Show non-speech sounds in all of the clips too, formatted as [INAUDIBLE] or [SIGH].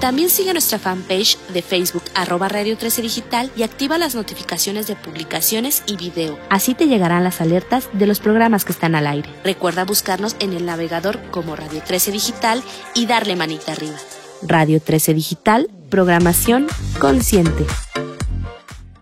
También sigue nuestra fanpage de Facebook arroba Radio 13 Digital y activa las notificaciones de publicaciones y video. Así te llegarán las alertas de los programas que están al aire. Recuerda buscarnos en el navegador como Radio 13 Digital y darle manita arriba. Radio 13 Digital, programación consciente.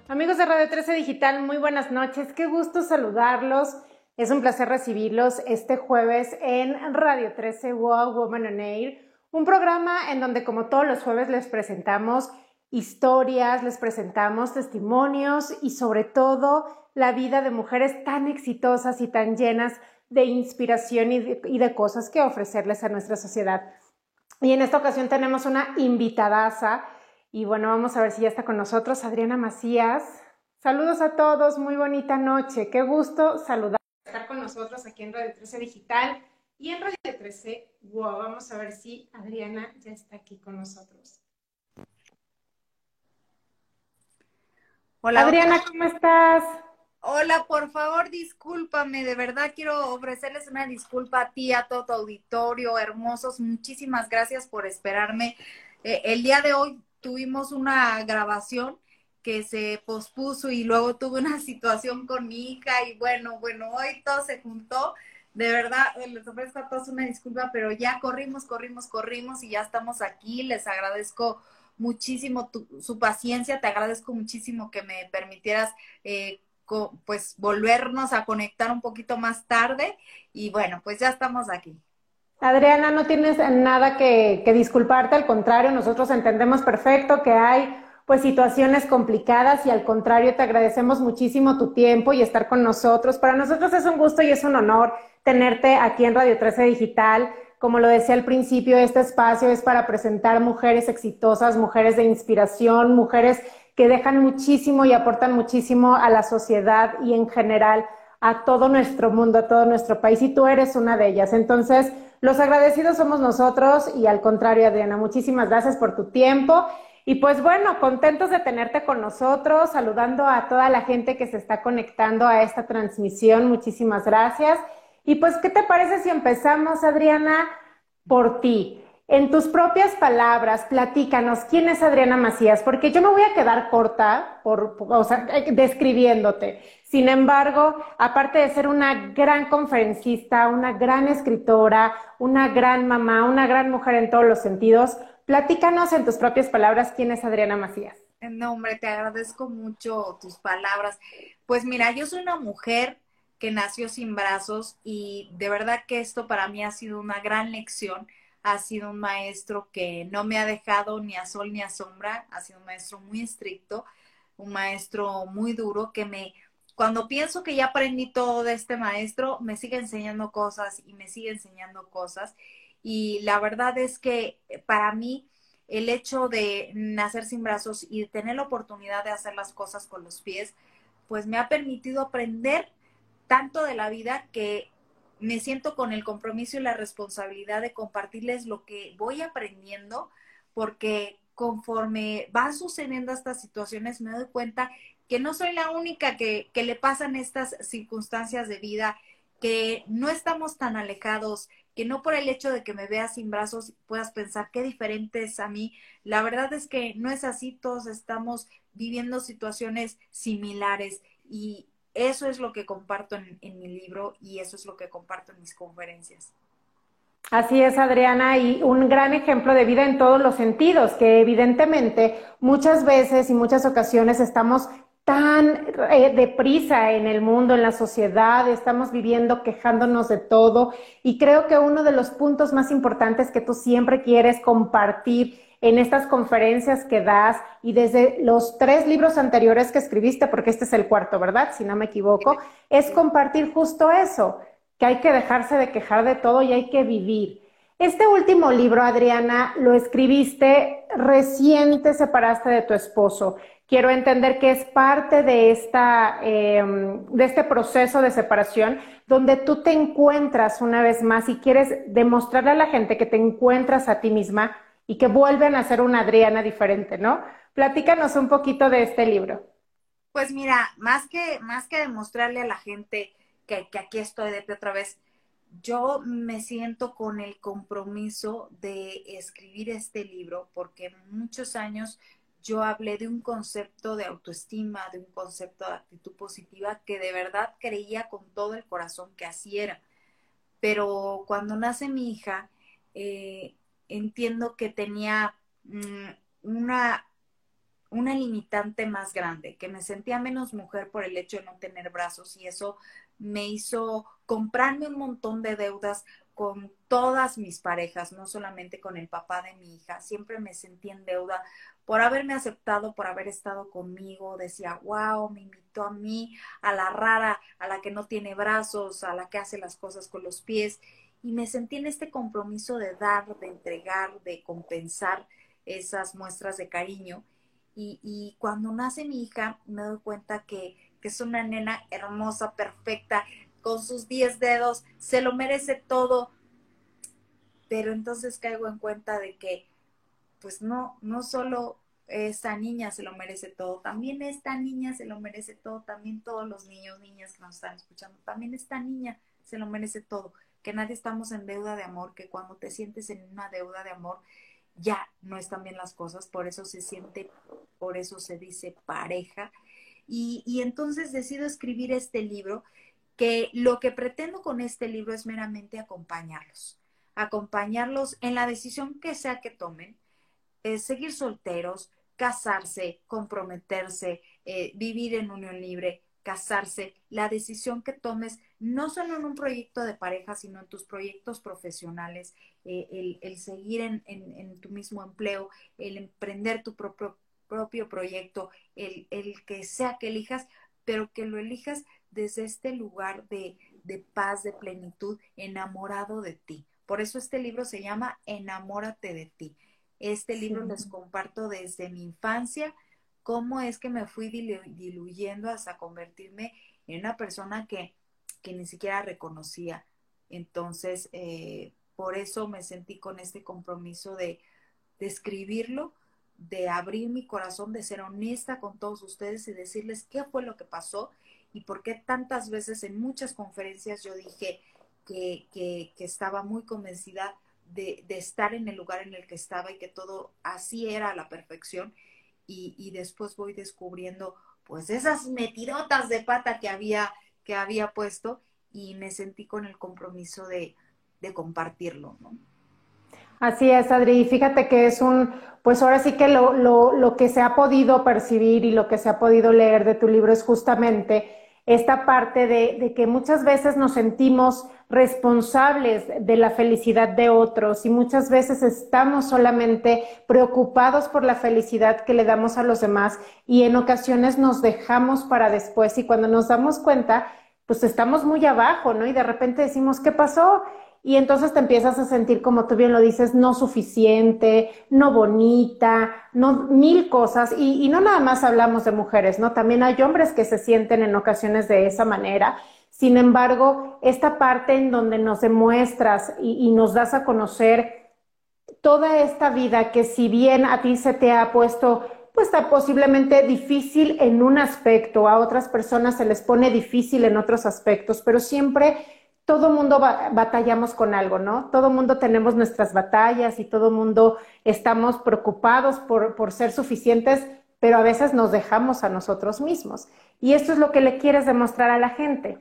Amigos de Radio 13 Digital, muy buenas noches. Qué gusto saludarlos. Es un placer recibirlos este jueves en Radio 13 Wow Woman on Air un programa en donde como todos los jueves les presentamos historias, les presentamos testimonios y sobre todo la vida de mujeres tan exitosas y tan llenas de inspiración y de, cosas que ofrecerles a nuestra sociedad. Y en esta ocasión tenemos una invitadaza y bueno, vamos a ver si ya está con nosotros Adriana Macías. Saludos a todos, muy bonita noche, qué gusto saludar, estar con nosotros aquí en Radio 13 Digital. Y en Radio 13, wow, vamos a ver si Adriana ya está aquí con nosotros. Hola. Adriana, ¿cómo estás? Hola, por favor, discúlpame, de verdad quiero ofrecerles una disculpa a ti, a todo tu auditorio, hermosos, muchísimas gracias por esperarme. Eh, el día de hoy tuvimos una grabación que se pospuso y luego tuve una [LAUGHS] situación con mi hija y bueno, bueno, hoy todo se juntó de verdad, eh, les ofrezco a todos una disculpa, pero ya corrimos, corrimos, corrimos y ya estamos aquí. Les agradezco muchísimo su paciencia, te agradezco muchísimo que me permitieras eh, pues volvernos a conectar un poquito más tarde y bueno, pues ya estamos aquí. Adriana, no tienes nada que disculparte, al contrario, nosotros entendemos perfecto que hay pues situaciones complicadas y al contrario te agradecemos muchísimo tu tiempo y estar con nosotros. Para nosotros es un gusto y es un honor tenerte aquí en Radio 13 Digital. Como lo decía al principio, este espacio es para presentar mujeres exitosas, mujeres de inspiración, mujeres que dejan muchísimo y aportan muchísimo a la sociedad y en general a todo nuestro mundo, a todo nuestro país. Y tú eres una de ellas. Entonces, los agradecidos somos nosotros y al contrario, Adriana, muchísimas gracias por tu tiempo. Y pues bueno, contentos de tenerte con nosotros, saludando a toda la gente que se está conectando a esta transmisión. Muchísimas gracias. Y pues, ¿qué te parece si empezamos, Adriana, por ti? En tus propias palabras, platícanos quién es Adriana Macías, porque yo me voy a quedar corta por, o sea, describiéndote. Sin embargo, aparte de ser una gran conferencista, una gran escritora, una gran mamá, una gran mujer en todos los sentidos, platícanos en tus propias palabras quién es Adriana Macías. No, hombre, te agradezco mucho tus palabras. Pues mira, yo soy una mujer que nació sin brazos y de verdad que esto para mí ha sido una gran lección. Ha sido un maestro que no me ha dejado ni a sol ni a sombra, ha sido un maestro muy estricto, un maestro muy duro que me, cuando pienso que ya aprendí todo de este maestro, me sigue enseñando cosas y me sigue enseñando cosas. Y la verdad es que para mí el hecho de nacer sin brazos y tener la oportunidad de hacer las cosas con los pies, pues me ha permitido aprender tanto de la vida que me siento con el compromiso y la responsabilidad de compartirles lo que voy aprendiendo, porque conforme van sucediendo estas situaciones me doy cuenta que no soy la única que, que le pasan estas circunstancias de vida, que no estamos tan alejados, que no por el hecho de que me veas sin brazos puedas pensar qué diferente es a mí. La verdad es que no es así, todos estamos viviendo situaciones similares y, eso es lo que comparto en, mi libro y eso es lo que comparto en mis conferencias. Así es, Adriana, y un gran ejemplo de vida en todos los sentidos, que evidentemente muchas veces y muchas ocasiones estamos tan eh, deprisa en el mundo, en la sociedad, estamos viviendo quejándonos de todo y creo que uno de los puntos más importantes que tú siempre quieres compartir en estas conferencias que das y desde los tres libros anteriores que escribiste, porque este es el cuarto, ¿verdad? Si no me equivoco, es compartir justo eso, que hay que dejarse de quejar de todo y hay que vivir. Este último libro, Adriana, lo escribiste recién te separaste de tu esposo. Quiero entender que es parte de, esta, em, de este proceso de separación donde tú te encuentras una vez más y quieres demostrarle a la gente que te encuentras a ti misma y que vuelven a ser una Adriana diferente, ¿no? Platícanos un poquito de este libro. Pues mira, más que, más que demostrarle a la gente que, que aquí estoy de otra vez, yo me siento con el compromiso de escribir este libro porque muchos años yo hablé de un concepto de autoestima, de un concepto de actitud positiva que de verdad creía con todo el corazón que así era. Pero cuando nace mi hija, eh, entiendo que tenía mm, una, una limitante más grande, que me sentía menos mujer por el hecho de no tener brazos y eso me hizo comprarme un montón de deudas con todas mis parejas, no solamente con el papá de mi hija. Siempre me sentí en deuda por haberme aceptado, por haber estado conmigo. Decía, wow, me invitó a mí, a la rara, a la que no tiene brazos, a la que hace las cosas con los pies. Y me sentí en este compromiso de dar, de entregar, de compensar esas muestras de cariño. Y, y cuando nace mi hija, me doy cuenta que que es una nena hermosa, perfecta, con sus 10 dedos, se lo merece todo. Pero entonces caigo en cuenta de que, pues no, no solo esa niña se lo merece todo, también esta niña se lo merece todo, también todos los niños, niñas que nos están escuchando, también esta niña se lo merece todo, que nadie estamos en deuda de amor, que cuando te sientes en una deuda de amor, ya no están bien las cosas, por eso se siente, por eso se dice pareja, y, entonces decido escribir este libro, que lo que pretendo con este libro es meramente acompañarlos, acompañarlos en la decisión que sea que tomen, eh, seguir solteros, casarse, comprometerse, eh, vivir en unión libre, casarse, la decisión que tomes, no solo en un proyecto de pareja, sino en tus proyectos profesionales, eh, el, seguir en, en, tu mismo empleo, el emprender tu propio propio proyecto, el, el que sea que elijas, pero que lo elijas desde este lugar de, de paz, de plenitud, enamorado de ti. Por eso este libro se llama Enamórate de ti. Este libro les comparto desde mi infancia, cómo es que me fui diluyendo hasta convertirme en una persona que, que ni siquiera reconocía. Entonces, eh, por eso me sentí con este compromiso de, de escribirlo, de abrir mi corazón, de ser honesta con todos ustedes y decirles qué fue lo que pasó y por qué tantas veces en muchas conferencias yo dije que, que, estaba muy convencida de, estar en el lugar en el que estaba y que todo así era a la perfección y, y después voy descubriendo pues esas metidotas de pata que había, que había puesto y me sentí con el compromiso de, compartirlo. Así es, Adri. Fíjate que es un, pues ahora sí que lo, lo, lo, que se ha podido percibir y lo que se ha podido leer de tu libro es justamente esta parte de, que muchas veces nos sentimos responsables de la felicidad de otros y muchas veces estamos solamente preocupados por la felicidad que le damos a los demás y en ocasiones nos dejamos para después y cuando nos damos cuenta, pues estamos muy abajo, ¿no? Y de repente decimos, ¿qué pasó? Y entonces te empiezas a sentir, como tú bien lo dices, no suficiente, no bonita, no mil cosas. Y, no nada más hablamos de mujeres, ¿no? También hay hombres que se sienten en ocasiones de esa manera. Sin embargo, esta parte en donde nos demuestras y, y nos das a conocer toda esta vida que si bien a ti se te ha puesto pues está posiblemente difícil en un aspecto, a otras personas se les pone difícil en otros aspectos, pero siempre todo mundo batallamos con algo, ¿no? Todo mundo tenemos nuestras batallas y todo mundo estamos preocupados por, por ser suficientes, pero a veces nos dejamos a nosotros mismos. Y esto es lo que le quieres demostrar a la gente.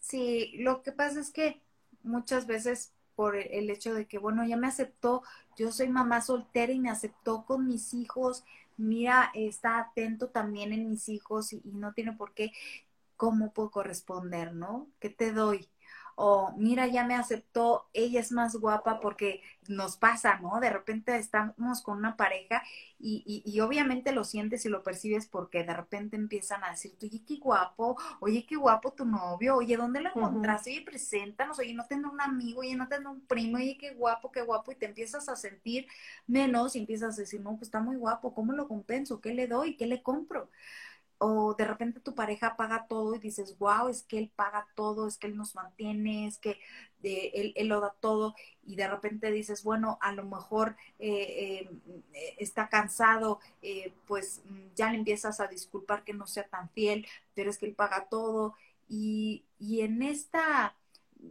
Sí, lo que pasa es que muchas veces por el hecho de que, bueno, ya me aceptó, yo soy mamá soltera y me aceptó con mis hijos, mira, está atento también en mis hijos y, y no tiene por qué, ¿cómo puedo corresponder, no? ¿Qué te doy? o mira, ya me aceptó, ella es más guapa porque nos pasa, ¿no? De repente estamos con una pareja y, y, obviamente lo sientes y lo percibes porque de repente empiezan a decir, oye, qué guapo, oye, qué guapo tu novio, oye, ¿dónde lo encontraste? Oye, preséntanos, oye, no tengo un amigo, oye, no tengo un primo, oye, qué guapo, qué guapo, y te empiezas a sentir menos y empiezas a decir, no, pues está muy guapo, ¿cómo lo compenso? ¿Qué le doy? ¿Qué le compro? O de repente tu pareja paga todo y dices, wow, es que él paga todo, es que él nos mantiene, es que eh, él, lo da todo y de repente dices, bueno, a lo mejor eh, eh, está cansado, pues mm, ya le empiezas a disculpar que no sea tan fiel, pero es que él paga todo y, y en esta,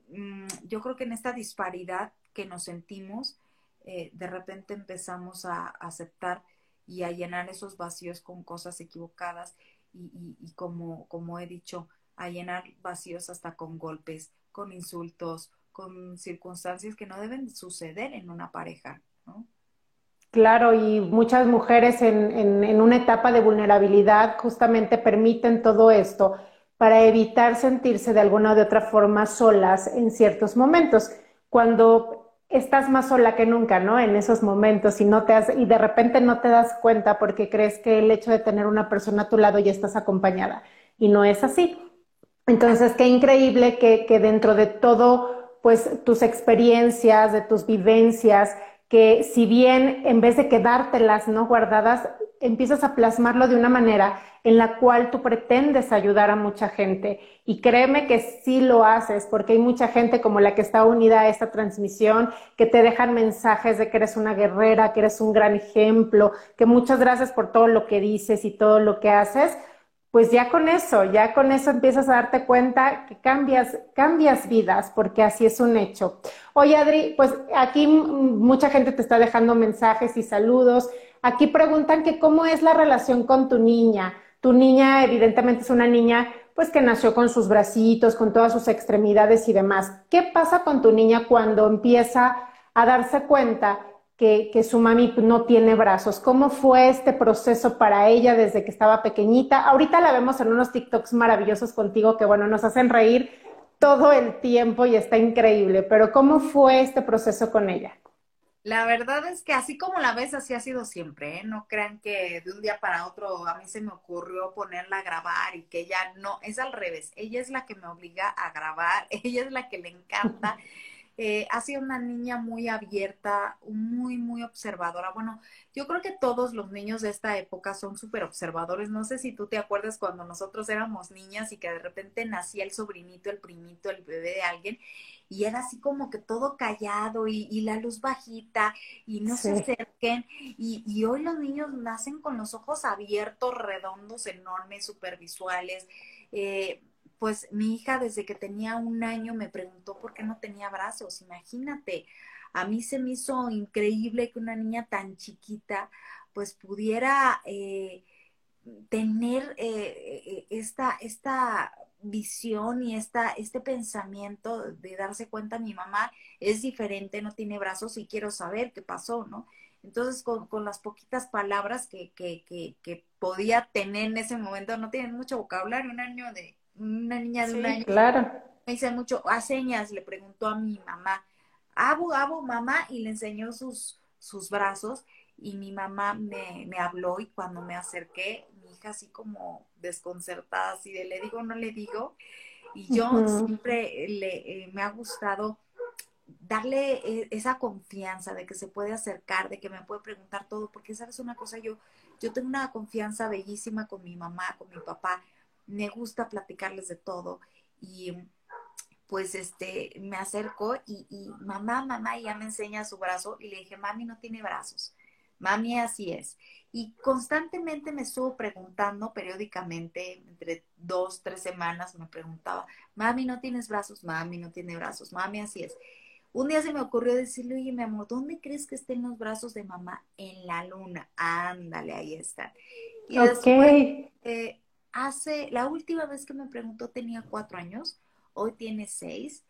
mm, yo creo que en esta disparidad que nos sentimos, de repente empezamos a aceptar y a llenar esos vacíos con cosas equivocadas y, como, como he dicho, a llenar vacíos hasta con golpes, con insultos, con circunstancias que no deben suceder en una pareja, ¿no? Claro, y muchas mujeres en, en, en, una etapa de vulnerabilidad justamente permiten todo esto para evitar sentirse de alguna o de otra forma solas en ciertos momentos. Cuando estás más sola que nunca, ¿no? En esos momentos y no te has, y de repente no te das cuenta porque crees que el hecho de tener una persona a tu lado ya estás acompañada y no es así. Entonces, qué increíble que, que dentro de todo, pues tus experiencias, de tus vivencias, que si bien en vez de quedártelas no guardadas, empiezas a plasmarlo de una manera en la cual tú pretendes ayudar a mucha gente. Y créeme que sí lo haces, porque hay mucha gente como la que está unida a esta transmisión, que te dejan mensajes de que eres una guerrera, que eres un gran ejemplo, que muchas gracias por todo lo que dices y todo lo que haces. Pues ya con eso, ya con eso empiezas a darte cuenta que cambias, cambias vidas, porque así es un hecho. Oye, Adri, pues aquí mucha gente te está dejando mensajes y saludos. Aquí preguntan que cómo es la relación con tu niña. Tu niña evidentemente es una niña pues que nació con sus bracitos, con todas sus extremidades y demás. ¿Qué pasa con tu niña cuando empieza a darse cuenta que, que, su mami no tiene brazos? ¿Cómo fue este proceso para ella desde que estaba pequeñita? Ahorita la vemos en unos TikToks maravillosos contigo que, bueno, nos hacen reír todo el tiempo y está increíble, pero ¿cómo fue este proceso con ella? La verdad es que así como la ves, así ha sido siempre, ¿eh? No crean que de un día para otro a mí se me ocurrió ponerla a grabar y que ella no, es al revés, ella es la que me obliga a grabar, [LAUGHS] ella es la que le encanta. Eh, ha sido una niña muy abierta, muy, muy observadora. Bueno, yo creo que todos los niños de esta época son súper observadores. No sé si tú te acuerdas cuando nosotros éramos niñas y que de repente nacía el sobrinito, el primito, el bebé de alguien y era así como que todo callado y, la luz bajita y no se acerquen. Y, y, hoy los niños nacen con los ojos abiertos, redondos, enormes, supervisuales. Eh, pues mi hija desde que tenía un año me preguntó por qué no tenía brazos, imagínate. A mí se me hizo increíble que una niña tan chiquita pues pudiera eh, tener eh, esta, esta visión y esta, este pensamiento de darse cuenta, mi mamá es diferente, no tiene brazos y quiero saber qué pasó, ¿no? Entonces, con, con las poquitas palabras que, que, que, que, podía tener en ese momento, no tienen mucho vocabulario, un año de, una niña de un año. Claro. Me dice mucho, a señas, le preguntó a mi mamá, abo, abo, mamá, y le enseñó sus, sus brazos, y mi mamá me, me habló, y cuando me acerqué, hija así como desconcertada, así de le digo, no le digo. Y yo siempre le, eh, me ha gustado darle eh, esa confianza de que se puede acercar, de que me puede preguntar todo, porque sabes una cosa, yo, yo tengo una confianza bellísima con mi mamá, con mi papá, me gusta platicarles de todo y pues este me acerco y, y mamá, mamá, ya me enseña su brazo y le dije, mami no tiene brazos, mami así es. Y constantemente me estuvo preguntando periódicamente, entre dos, tres semanas, me preguntaba, mami, ¿no tienes brazos? Mami, no tiene brazos. Mami, así es. Un día se me ocurrió decirle, oye, mi amor, ¿dónde crees que estén los brazos de mamá? En la luna. Ándale, ahí están. Y después, eh, hace, la última vez que me preguntó tenía cuatro años, hoy tiene seis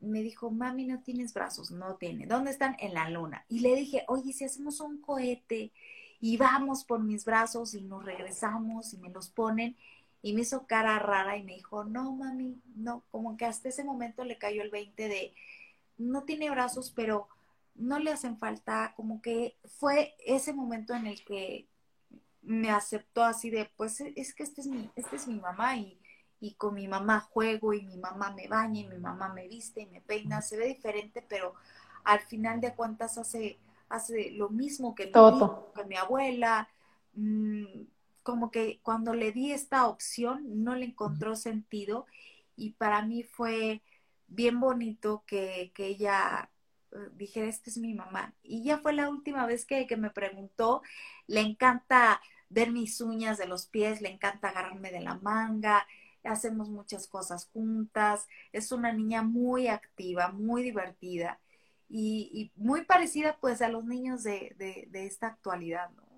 me dijo, mami, no tienes brazos, no tiene. ¿Dónde están? En la luna. Y le dije, oye, si hacemos un cohete y vamos por mis brazos y nos regresamos y me los ponen. y me hizo cara rara y me dijo, no, mami, no, como que hasta ese momento le cayó el 20 de, no tiene brazos, pero no le hacen falta, como que fue ese momento en el que me aceptó así de, pues es que este es mi, este es mi mamá y, y con mi mamá juego y mi mamá me baña y mi mamá me viste y me peina, se ve diferente, pero al final de cuentas hace, hace lo mismo que, Todo. que mi abuela, mm, como que cuando le di esta opción no le encontró sentido y para mí fue bien bonito que, ella eh, dijera, esta es mi mamá. Y ya fue la última vez que, que me preguntó, le encanta ver mis uñas de los pies, le encanta agarrarme de la manga, hacemos muchas cosas juntas, es una niña muy activa, muy divertida y, muy parecida pues a los niños de, de, de esta actualidad, ¿no?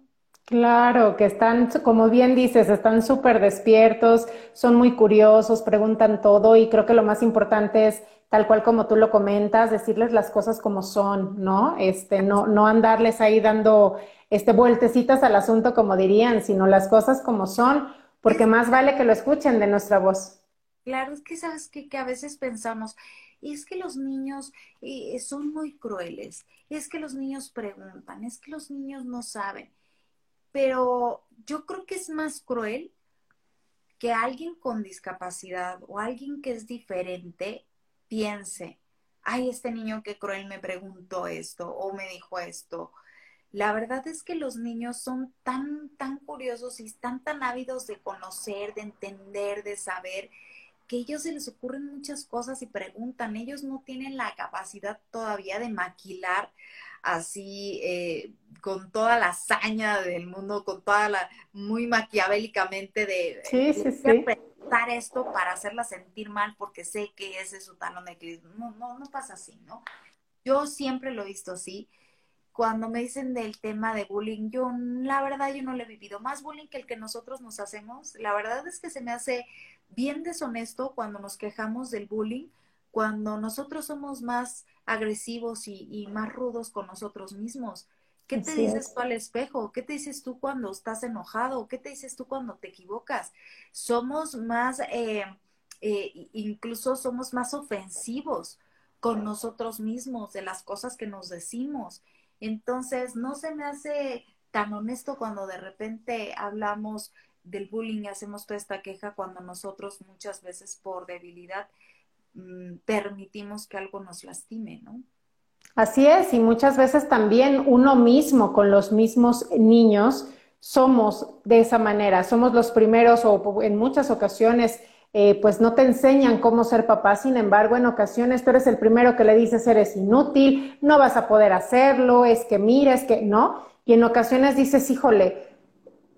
Claro, que están, como bien dices, están súper despiertos, son muy curiosos, preguntan todo y creo que lo más importante es, tal cual como tú lo comentas, decirles las cosas como son, ¿no? Este, no, no andarles ahí dando este, vueltecitas al asunto como dirían, sino las cosas como son, porque más vale que lo escuchen de nuestra voz. Claro, es que sabes que, que a veces pensamos, es que los niños eh, son muy crueles, es que los niños preguntan, es que los niños no saben pero yo creo que es más cruel que alguien con discapacidad o alguien que es diferente piense, ay, este niño qué cruel me preguntó esto o me dijo esto. La verdad es que los niños son tan, tan curiosos y están tan ávidos de conocer, de entender, de saber, que ellos se les ocurren muchas cosas y preguntan. Ellos no tienen la capacidad todavía de maquilar así eh, con toda la hazaña del mundo, con toda la, muy maquiavélicamente de, sí, sí, sí. esto para hacerla sentir mal porque sé que ese es su talón de crisis. No, no, no pasa así, ¿no? Yo siempre lo he visto así. Cuando me dicen del tema de bullying, yo la verdad yo no le he vivido más bullying que el que nosotros nos hacemos. La verdad es que se me hace bien deshonesto cuando nos quejamos del bullying, cuando nosotros somos más agresivos y, más rudos con nosotros mismos. ¿Qué te dices tú al espejo? ¿Qué te dices tú cuando estás enojado? ¿Qué te dices tú cuando te equivocas? Somos más, eh, eh, incluso somos más ofensivos con nosotros mismos de las cosas que nos decimos. Entonces, no se me hace tan honesto cuando de repente hablamos del bullying y hacemos toda esta queja cuando nosotros muchas veces por debilidad permitimos que algo nos lastime, ¿no? Así es, y muchas veces también uno mismo con los mismos niños somos de esa manera, somos los primeros o en muchas ocasiones eh, pues no te enseñan cómo ser papá, sin embargo en ocasiones tú eres el primero que le dices eres inútil, no vas a poder hacerlo, es que mires que no, y en ocasiones dices, híjole,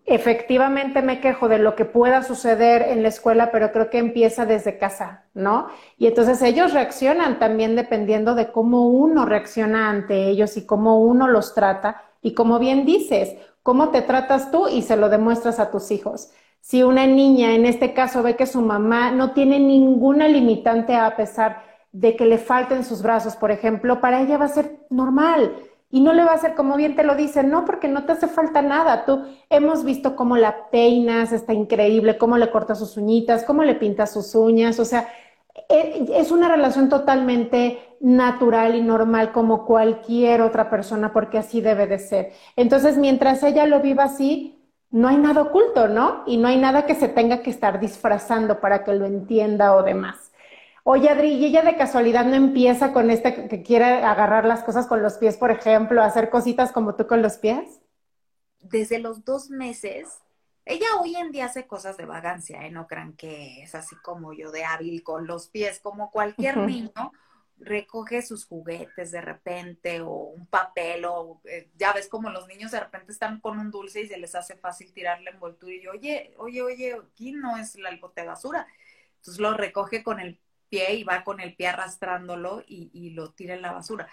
efectivamente me quejo de lo que pueda suceder en la escuela, pero creo que empieza desde casa, ¿no? Y entonces ellos reaccionan también dependiendo de cómo uno reacciona ante ellos y cómo uno los trata. Y como bien dices, cómo te tratas tú y se lo demuestras a tus hijos. Si una niña en este caso ve que su mamá no tiene ninguna limitante a pesar de que le falten sus brazos, por ejemplo, para ella va a ser normal y no le va a hacer como bien te lo dicen, no, porque no te hace falta nada. Tú hemos visto cómo la peinas, está increíble, cómo le cortas sus uñitas, cómo le pintas sus uñas. O sea, e, es una relación totalmente natural y normal como cualquier otra persona, porque así debe de ser. Entonces, mientras ella lo viva así, no hay nada oculto, ¿no? Y no hay nada que se tenga que estar disfrazando para que lo entienda o demás. Oye, Adri, ¿y ella de casualidad no empieza con este que quiere agarrar las cosas con los pies, por ejemplo, hacer cositas como tú con los pies? Desde los dos meses, ella hoy en día hace cosas de vagancia, ¿eh? No crean que es así como yo de hábil con los pies, como cualquier niño recoge sus juguetes de repente o un papel o eh, ya ves como los niños de repente están con un dulce y se les hace fácil tirar la envoltura y yo, oye, oye, oye, aquí no es el bote de basura. Entonces lo recoge con el pie y va con el pie arrastrándolo y, lo tira en la basura.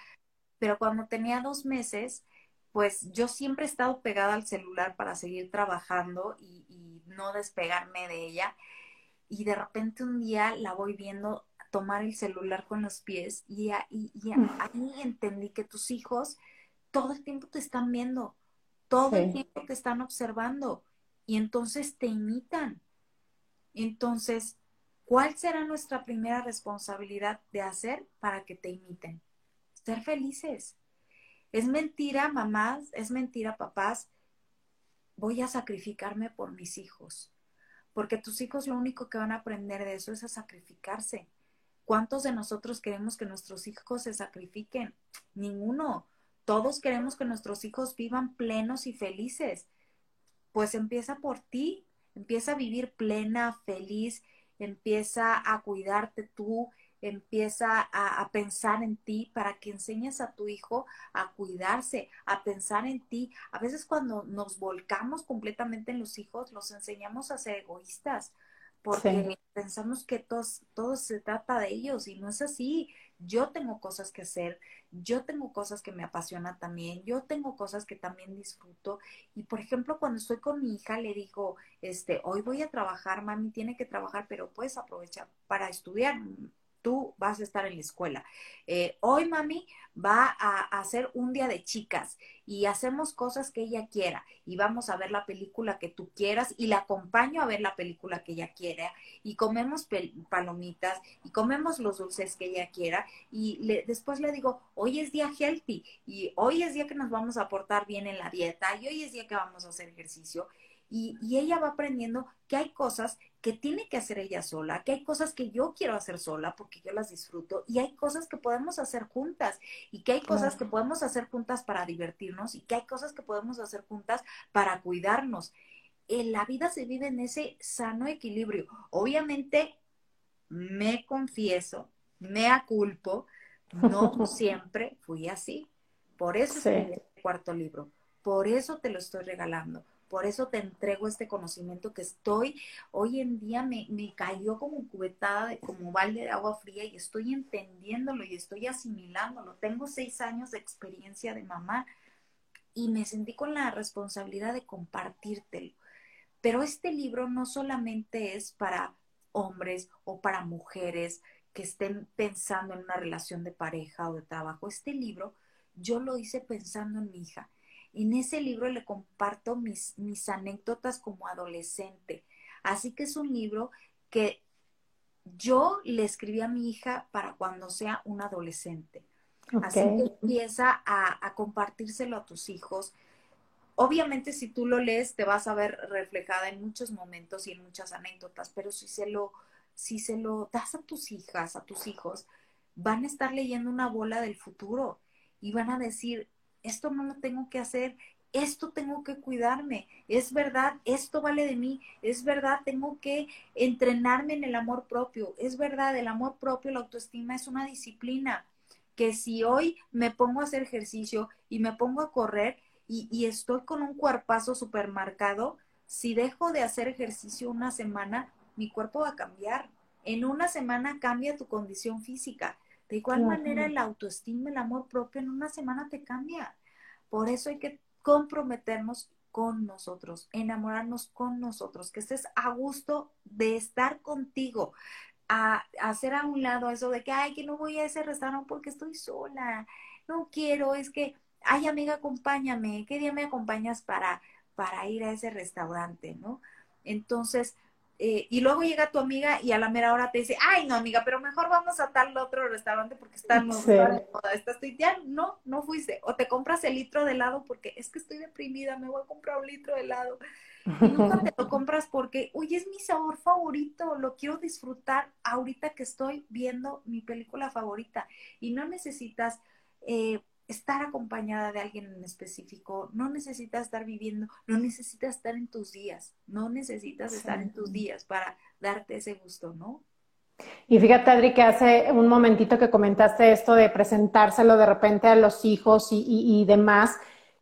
Pero cuando tenía dos meses, pues yo siempre he estado pegada al celular para seguir trabajando y, no despegarme de ella. Y de repente un día la voy viendo tomar el celular con los pies y, y, mm. ahí entendí que tus hijos todo el tiempo te están viendo, todo el tiempo te están observando y entonces te imitan Entonces, ¿cuál será nuestra primera responsabilidad de hacer para que te imiten? Ser felices. Es mentira, mamás, es mentira, papás. Voy a sacrificarme por mis hijos. Porque tus hijos lo único que van a aprender de eso es a sacrificarse. ¿Cuántos de nosotros queremos que nuestros hijos se sacrifiquen? Ninguno. Todos queremos que nuestros hijos vivan plenos y felices. Pues empieza por ti, empieza a vivir plena, feliz, empieza a cuidarte tú, empieza a, pensar en ti para que enseñes a tu hijo a cuidarse, a pensar en ti. A veces cuando nos volcamos completamente en los hijos, los enseñamos a ser egoístas, porque pensamos que todo se trata de ellos y no es así yo tengo cosas que hacer, yo tengo cosas que me apasionan también, yo tengo cosas que también disfruto. Y por ejemplo, cuando estoy con mi hija, le digo, este, hoy voy a trabajar, mami tiene que trabajar, pero puedes aprovechar para estudiar tú vas a estar en la escuela. Eh, hoy mami va a, hacer un día de chicas y hacemos cosas que ella quiera y vamos a ver la película que tú quieras y la acompaño a ver la película que ella quiera y comemos palomitas y comemos los dulces que ella quiera y después le digo, hoy es día healthy y hoy es día que nos vamos a portar bien en la dieta y hoy es día que vamos a hacer ejercicio y, ella va aprendiendo que hay cosas que tiene que hacer ella sola, que hay cosas que yo quiero hacer sola porque yo las disfruto y hay cosas que podemos hacer juntas y que hay cosas que podemos hacer juntas para divertirnos y que hay cosas que podemos hacer juntas para cuidarnos. En la vida se vive en ese sano equilibrio. Obviamente, me confieso, me aculpo, no [LAUGHS] siempre fui así. Por eso es el cuarto libro, por eso te lo estoy regalando, por eso te entrego este conocimiento que estoy, hoy en día me, me cayó como cubetada, como balde de agua fría y estoy entendiéndolo y estoy asimilándolo. Tengo seis años de experiencia de mamá y me sentí con la responsabilidad de compartírtelo. Pero este libro no solamente es para hombres o para mujeres que estén pensando en una relación de pareja o de trabajo. Este libro yo lo hice pensando en mi hija. En ese libro le comparto mis, mis anécdotas como adolescente. Así que es un libro que yo le escribí a mi hija para cuando sea un adolescente. Así que empieza a, a, compartírselo a tus hijos. Obviamente si tú lo lees te vas a ver reflejada en muchos momentos y en muchas anécdotas, pero si se lo, si se lo das a tus hijas, a tus hijos, van a estar leyendo una bola del futuro y van a decir, esto no lo tengo que hacer, esto tengo que cuidarme, es verdad, esto vale de mí, es verdad, tengo que entrenarme en el amor propio, es verdad, el amor propio, la autoestima es una disciplina que si hoy me pongo a hacer ejercicio y me pongo a correr y, estoy con un cuerpazo súper marcado, si dejo de hacer ejercicio una semana, mi cuerpo va a cambiar. En una semana cambia tu condición física. De igual manera, el autoestima, el amor propio en una semana te cambia. Por eso hay que comprometernos con nosotros, enamorarnos con nosotros, que estés a gusto de estar contigo, a, hacer a un lado eso de que, ay, que no voy a ese restaurante porque estoy sola, no quiero, es que, ay, amiga, acompáñame, ¿qué día me acompañas para, para ir a ese restaurante, no? Entonces, eh, y luego llega tu amiga y a la mera hora te dice, ay, no, amiga, pero mejor vamos a tal otro restaurante porque está sí. estás ya, no, no fuiste. O te compras el litro de helado porque es que estoy deprimida, me voy a comprar un litro de helado. Y nunca te lo [LAUGHS] compras porque, oye, es mi sabor favorito, lo quiero disfrutar ahorita que estoy viendo mi película favorita. Y no necesitas eh, estar acompañada de alguien en específico, no necesitas estar viviendo, no necesitas estar en tus días, no necesitas estar en tus días para darte ese gusto, ¿no? Y fíjate, Adri, que hace un momentito que comentaste esto de presentárselo de repente a los hijos y, y, demás,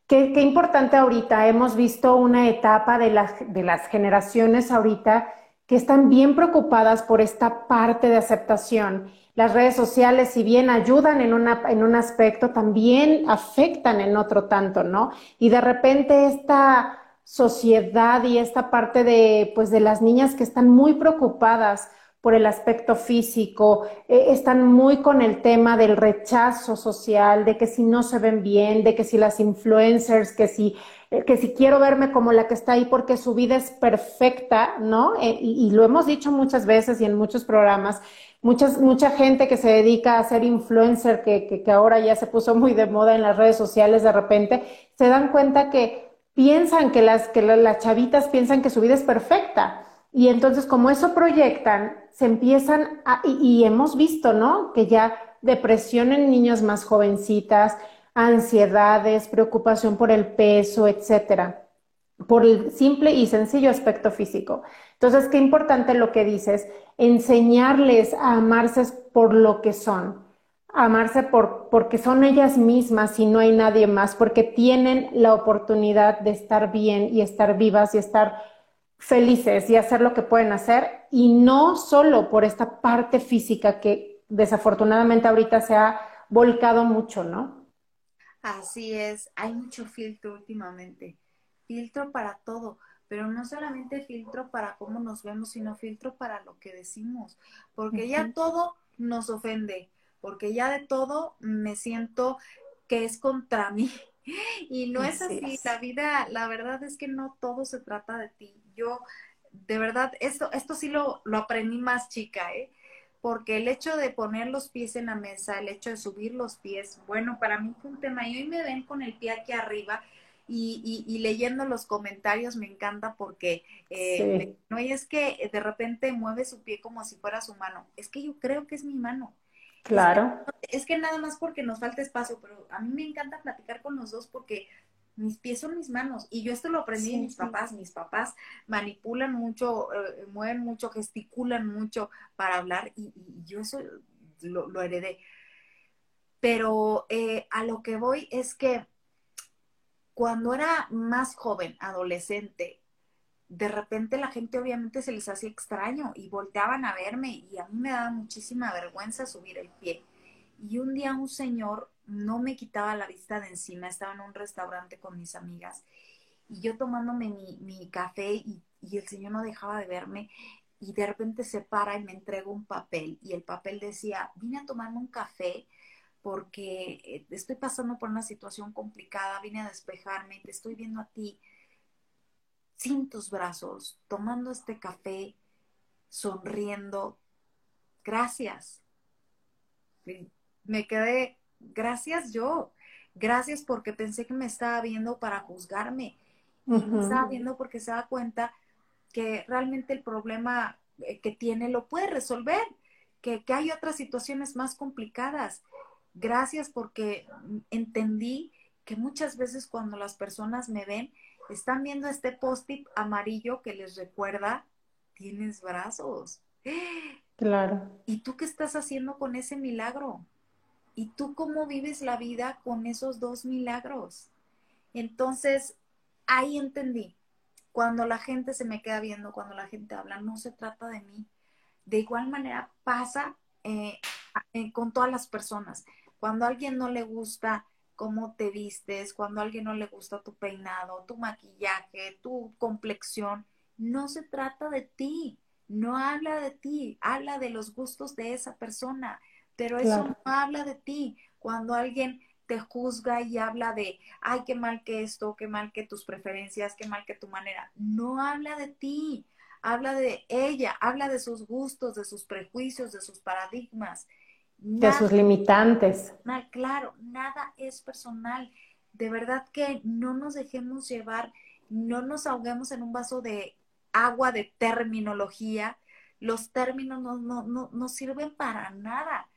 qué, qué, importante ahorita, hemos visto una etapa de las, de las generaciones ahorita que están bien preocupadas por esta parte de aceptación las redes sociales, si bien ayudan en, una, en un aspecto, también afectan en otro tanto, ¿no? Y de repente esta sociedad y esta parte de, pues, de las niñas que están muy preocupadas por el aspecto físico, eh, están muy con el tema del rechazo social, de que si no se ven bien, de que si las influencers, que si, que si quiero verme como la que está ahí porque su vida es perfecta, ¿no? Eh, y, lo hemos dicho muchas veces y en muchos programas, muchas, mucha gente que se dedica a ser influencer, que, que, ahora ya se puso muy de moda en las redes sociales de repente, se dan cuenta que piensan que las, que las chavitas piensan que su vida es perfecta. Y entonces, como eso proyectan, se empiezan a, y, hemos visto, ¿no? Que ya depresión en niños más jovencitas, ansiedades, preocupación por el peso, etcétera, por el simple y sencillo aspecto físico. Entonces, qué importante lo que dices, enseñarles a amarse por lo que son, amarse por, porque son ellas mismas y no hay nadie más, porque tienen la oportunidad de estar bien y estar vivas y estar felices y hacer lo que pueden hacer y no solo por esta parte física que desafortunadamente ahorita se ha volcado mucho, ¿no? Así es, hay mucho filtro últimamente, filtro para todo, pero no solamente filtro para cómo nos vemos, sino filtro para lo que decimos, porque ya todo nos ofende, porque ya de todo me siento que es contra mí. [LAUGHS] Y no es así, la vida, la verdad es que no todo se trata de ti, yo, de verdad, esto, esto sí lo, lo aprendí más chica, ¿eh? Porque el hecho de poner los pies en la mesa, el hecho de subir los pies, bueno, para mí fue un tema. Y hoy me ven con el pie aquí arriba y, y, leyendo los comentarios me encanta porque eh, no es que de repente mueve su pie como si fuera su mano, es que yo creo que es mi mano. Claro. es que nada más porque nos falta espacio, pero a mí me encanta platicar con los dos porque mis pies son mis manos. Y yo esto lo aprendí de mis papás. Mis papás manipulan mucho, eh, mueven mucho, gesticulan mucho para hablar y, yo eso lo, heredé. Pero eh, a lo que voy es que cuando era más joven, adolescente, de repente la gente obviamente se les hacía extraño y volteaban a verme y a mí me daba muchísima vergüenza subir el pie. Y un día un señor no me quitaba la vista de encima, estaba en un restaurante con mis amigas y yo tomándome mi, café y, el señor no dejaba de verme y de repente se para y me entrega un papel y el papel decía, vine a tomarme un café porque eh, estoy pasando por una situación complicada, vine a despejarme, te estoy viendo a ti sin tus brazos, tomando este café, sonriendo. Gracias. Me quedé gracias yo, gracias porque pensé que me estaba viendo para juzgarme. Y me estaba viendo porque se da cuenta que realmente el problema eh, que tiene lo puede resolver, que, que hay otras situaciones más complicadas. Gracias porque entendí que muchas veces cuando las personas me ven, están viendo este post-it amarillo que les recuerda, tienes brazos. Claro. ¿Y tú qué estás haciendo con ese milagro? ¿Y tú cómo vives la vida con esos dos milagros? Entonces, ahí entendí. Cuando la gente se me queda viendo, cuando la gente habla, no se trata de mí. De igual manera pasa eh, con todas las personas. Cuando a alguien no le gusta cómo te vistes, cuando a alguien no le gusta tu peinado, tu maquillaje, tu complexión, no se trata de ti. No habla de ti, habla de los gustos de esa persona pero eso no habla de ti. Cuando alguien te juzga y habla de, ay, qué mal que esto, qué mal que tus preferencias, qué mal que tu manera, no habla de ti, habla de ella, habla de sus gustos, de sus prejuicios, de sus paradigmas. de sus limitantes. claro, nada es personal. De verdad que no nos dejemos llevar, no nos ahoguemos en un vaso de agua de terminología. Los términos no, no, no, no sirven para nada.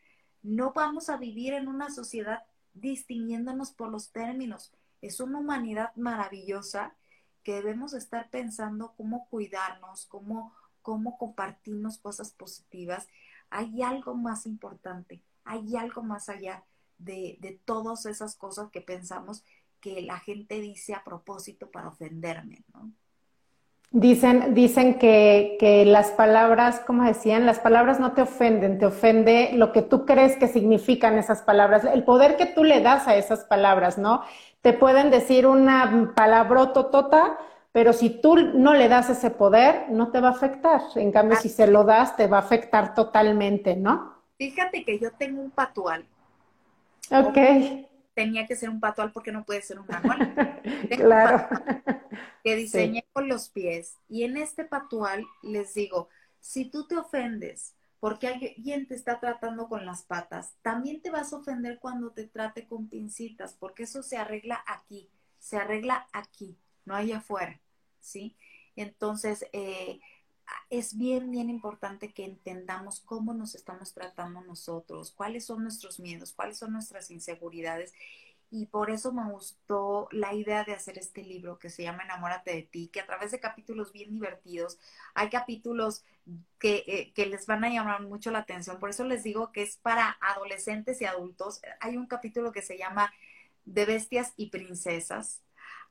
No vamos a vivir en una sociedad distinguiéndonos por los términos. Es una humanidad maravillosa que debemos estar pensando cómo cuidarnos, cómo, cómo compartirnos cosas positivas. Hay algo más importante, hay algo más allá de, de todas esas cosas que pensamos que la gente dice a propósito para ofenderme, ¿no? Dicen, dicen que, que, las palabras, como decían, las palabras no te ofenden, te ofende lo que tú crees que significan esas palabras, el poder que tú le das a esas palabras, ¿no? Te pueden decir una palabrototota, pero si tú no le das ese poder, no te va a afectar. En cambio, si se lo das, te va a afectar totalmente, ¿no? Fíjate que yo tengo un patual. Ok. Tenía que ser un patual porque no puede ser un [LAUGHS] manual. claro. que diseñé con los pies. Y en este patual les digo, si tú te ofendes porque alguien te está tratando con las patas, también te vas a ofender cuando te trate con pincitas, porque eso se arregla aquí, se arregla aquí, no allá afuera. ¿sí? Entonces, eh, es bien, bien importante que entendamos cómo nos estamos tratando nosotros, cuáles son nuestros miedos, cuáles son nuestras inseguridades. Y por eso me gustó la idea de hacer este libro que se llama Enamórate de ti, que a través de capítulos bien divertidos, hay capítulos que, eh, que les van a llamar mucho la atención. Por eso les digo que es para adolescentes y adultos. Hay un capítulo que se llama De bestias y princesas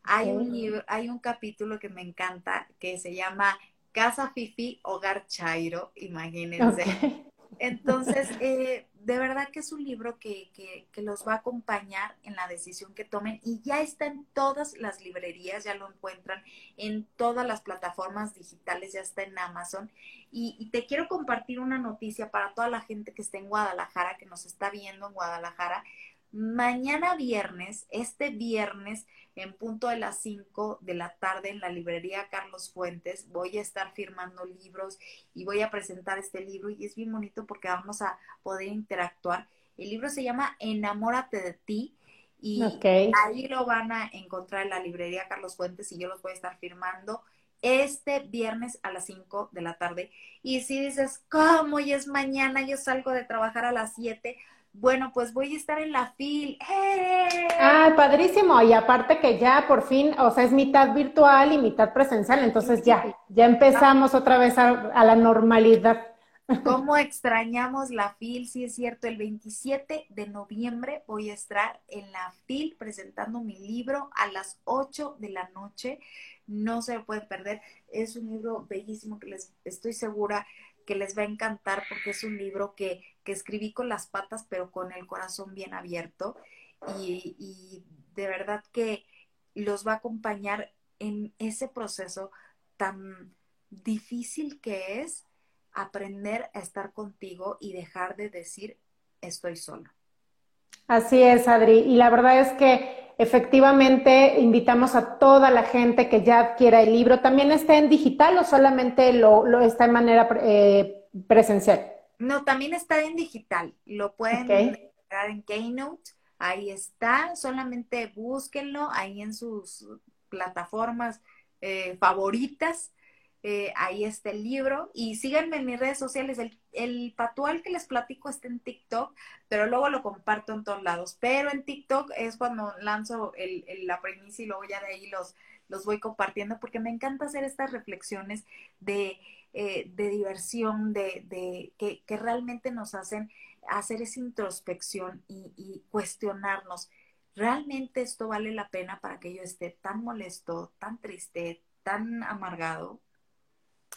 hay un libro, hay un capítulo que me encanta que se llama Casa Fifi, Hogar Chairo, imagínense. Entonces, [LAUGHS] eh, de verdad que es un libro que, que, que, los va a acompañar en la decisión que tomen y ya está en todas las librerías, ya lo encuentran en todas las plataformas digitales, ya está en Amazon. Y, y, te quiero compartir una noticia para toda la gente que está en Guadalajara, que nos está viendo en Guadalajara. Mañana viernes, este viernes, en punto de las 5 de la tarde en la librería Carlos Fuentes, voy a estar firmando libros y voy a presentar este libro y es bien bonito porque vamos a poder interactuar. El libro se llama Enamórate de ti y ahí lo van a encontrar en la librería Carlos Fuentes y yo los voy a estar firmando este viernes a las 5 de la tarde. Y si dices, ¿cómo? Y es mañana, yo salgo de trabajar a las 7 bueno, pues voy a estar en la FIL. ¡Eh! Ah, padrísimo. Y aparte que ya por fin, o sea, es mitad virtual y mitad presencial, entonces ya, ya empezamos otra vez a, la normalidad. ¿Cómo extrañamos la FIL? Sí, es cierto, el 27 de noviembre voy a estar en la FIL presentando mi libro a las 8 de la noche. No se lo pueden perder. Es un libro bellísimo que les estoy segura que les va a encantar porque es un libro que, que escribí con las patas, pero con el corazón bien abierto. Y, y, de verdad que los va a acompañar en ese proceso tan difícil que es aprender a estar contigo y dejar de decir estoy solo. Así es, Adri. Y la verdad es que efectivamente invitamos a toda la gente que ya adquiera el libro. ¿También está en digital o solamente lo, lo está en manera eh, presencial? No, también está en digital. Lo pueden encontrar en Keynote. Ahí está. Solamente búsquenlo ahí en sus plataformas eh, favoritas eh, ahí está el libro. Y síganme en mis redes sociales. El, el, patual que les platico está en TikTok, pero luego lo comparto en todos lados. Pero en TikTok es cuando lanzo el, la premisa y luego ya de ahí los, los voy compartiendo porque me encanta hacer estas reflexiones de, eh, de diversión, de, de que, que, realmente nos hacen hacer esa introspección y, y cuestionarnos. ¿Realmente esto vale la pena para que yo esté tan molesto, tan triste, tan amargado?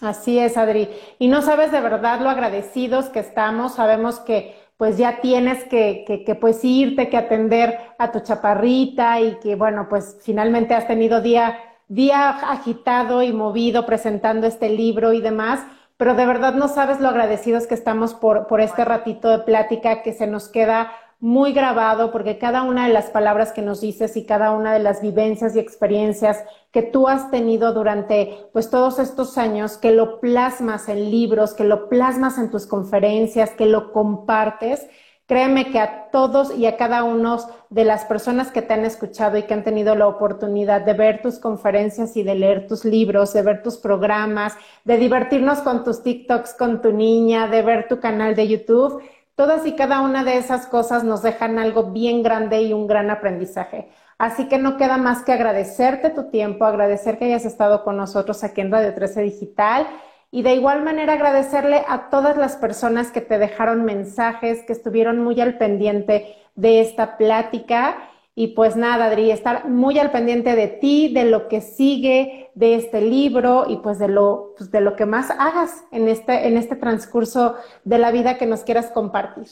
Así es, Adri. Y no sabes de verdad lo agradecidos que estamos. Sabemos que pues ya tienes que, que, que, pues irte, que atender a tu chaparrita y que bueno, pues finalmente has tenido día, día agitado y movido presentando este libro y demás. Pero de verdad no sabes lo agradecidos que estamos por, por este ratito de plática que se nos queda muy grabado porque cada una de las palabras que nos dices y cada una de las vivencias y experiencias que tú has tenido durante pues todos estos años, que lo plasmas en libros, que lo plasmas en tus conferencias, que lo compartes, créeme que a todos y a cada uno de las personas que te han escuchado y que han tenido la oportunidad de ver tus conferencias y de leer tus libros, de ver tus programas, de divertirnos con tus TikToks con tu niña, de ver tu canal de YouTube, Todas y cada una de esas cosas nos dejan algo bien grande y un gran aprendizaje. Así que no queda más que agradecerte tu tiempo, agradecer que hayas estado con nosotros aquí en Radio 13 Digital y de igual manera agradecerle a todas las personas que te dejaron mensajes, que estuvieron muy al pendiente de esta plática y pues nada, Adri, estar muy al pendiente de ti, de lo que sigue, de este libro y pues de lo, pues de lo que más hagas en este, en este transcurso de la vida que nos quieras compartir.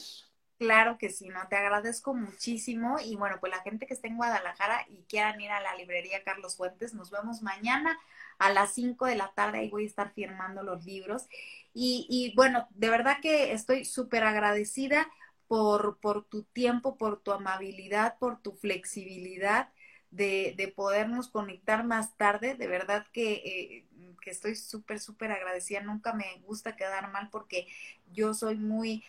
Claro que sí, no, te agradezco muchísimo y bueno, pues la gente que esté en Guadalajara y quieran ir a la librería Carlos Fuentes, nos vemos mañana a las 5 de la tarde, ahí voy a estar firmando los libros y, y bueno, de verdad que estoy súper agradecida por, por tu tiempo, por tu amabilidad, por tu flexibilidad de, de podernos conectar más tarde, de verdad que... Eh, que estoy súper, súper agradecida. Nunca me gusta quedar mal porque yo soy muy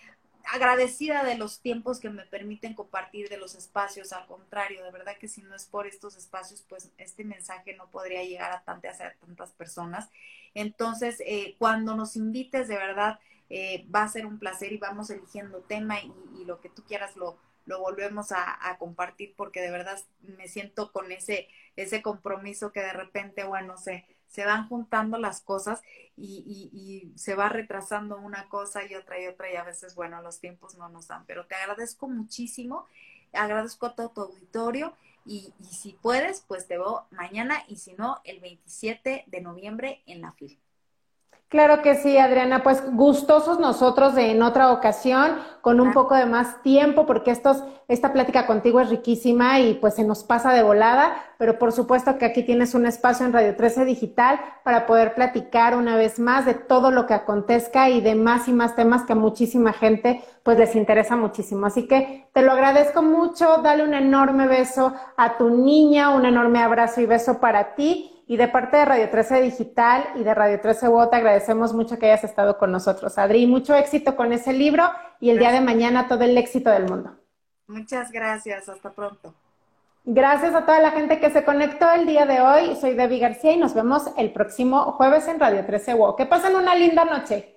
agradecida de los tiempos que me permiten compartir de los espacios, al contrario, de verdad que si no es por estos espacios, pues este mensaje no podría llegar a tantas, a tantas personas. Entonces, eh, cuando nos invites, de verdad, eh, va a ser un placer y vamos eligiendo tema y, lo que tú quieras lo, lo volvemos a, compartir porque de verdad me siento con ese, ese compromiso que de repente, bueno, se se van juntando las cosas y, y, se va retrasando una cosa y otra y otra y a veces, bueno, los tiempos no nos dan. Pero te agradezco muchísimo, agradezco a todo tu auditorio y, y si puedes, pues te veo mañana y si no, el 27 de noviembre en la FIL. Claro que sí, Adriana. Pues gustosos nosotros de en otra ocasión, con un poco de más tiempo, porque estos, esta plática contigo es riquísima y pues se nos pasa de volada, pero por supuesto que aquí tienes un espacio en Radio 13 Digital para poder platicar una vez más de todo lo que acontezca y de más y más temas que a muchísima gente pues les interesa muchísimo. Así que te lo agradezco mucho, dale un enorme beso a tu niña, un enorme abrazo y beso para ti y de parte de Radio 13 Digital y de Radio 13 WOT, agradecemos mucho que hayas estado con nosotros. Adri, mucho éxito con ese libro y el día de mañana todo el éxito del mundo. Muchas gracias, hasta pronto. Gracias a toda la gente que se conectó el día de hoy. Soy Debbie García y nos vemos el próximo jueves en Radio 13 WOT. Que pasen una linda noche.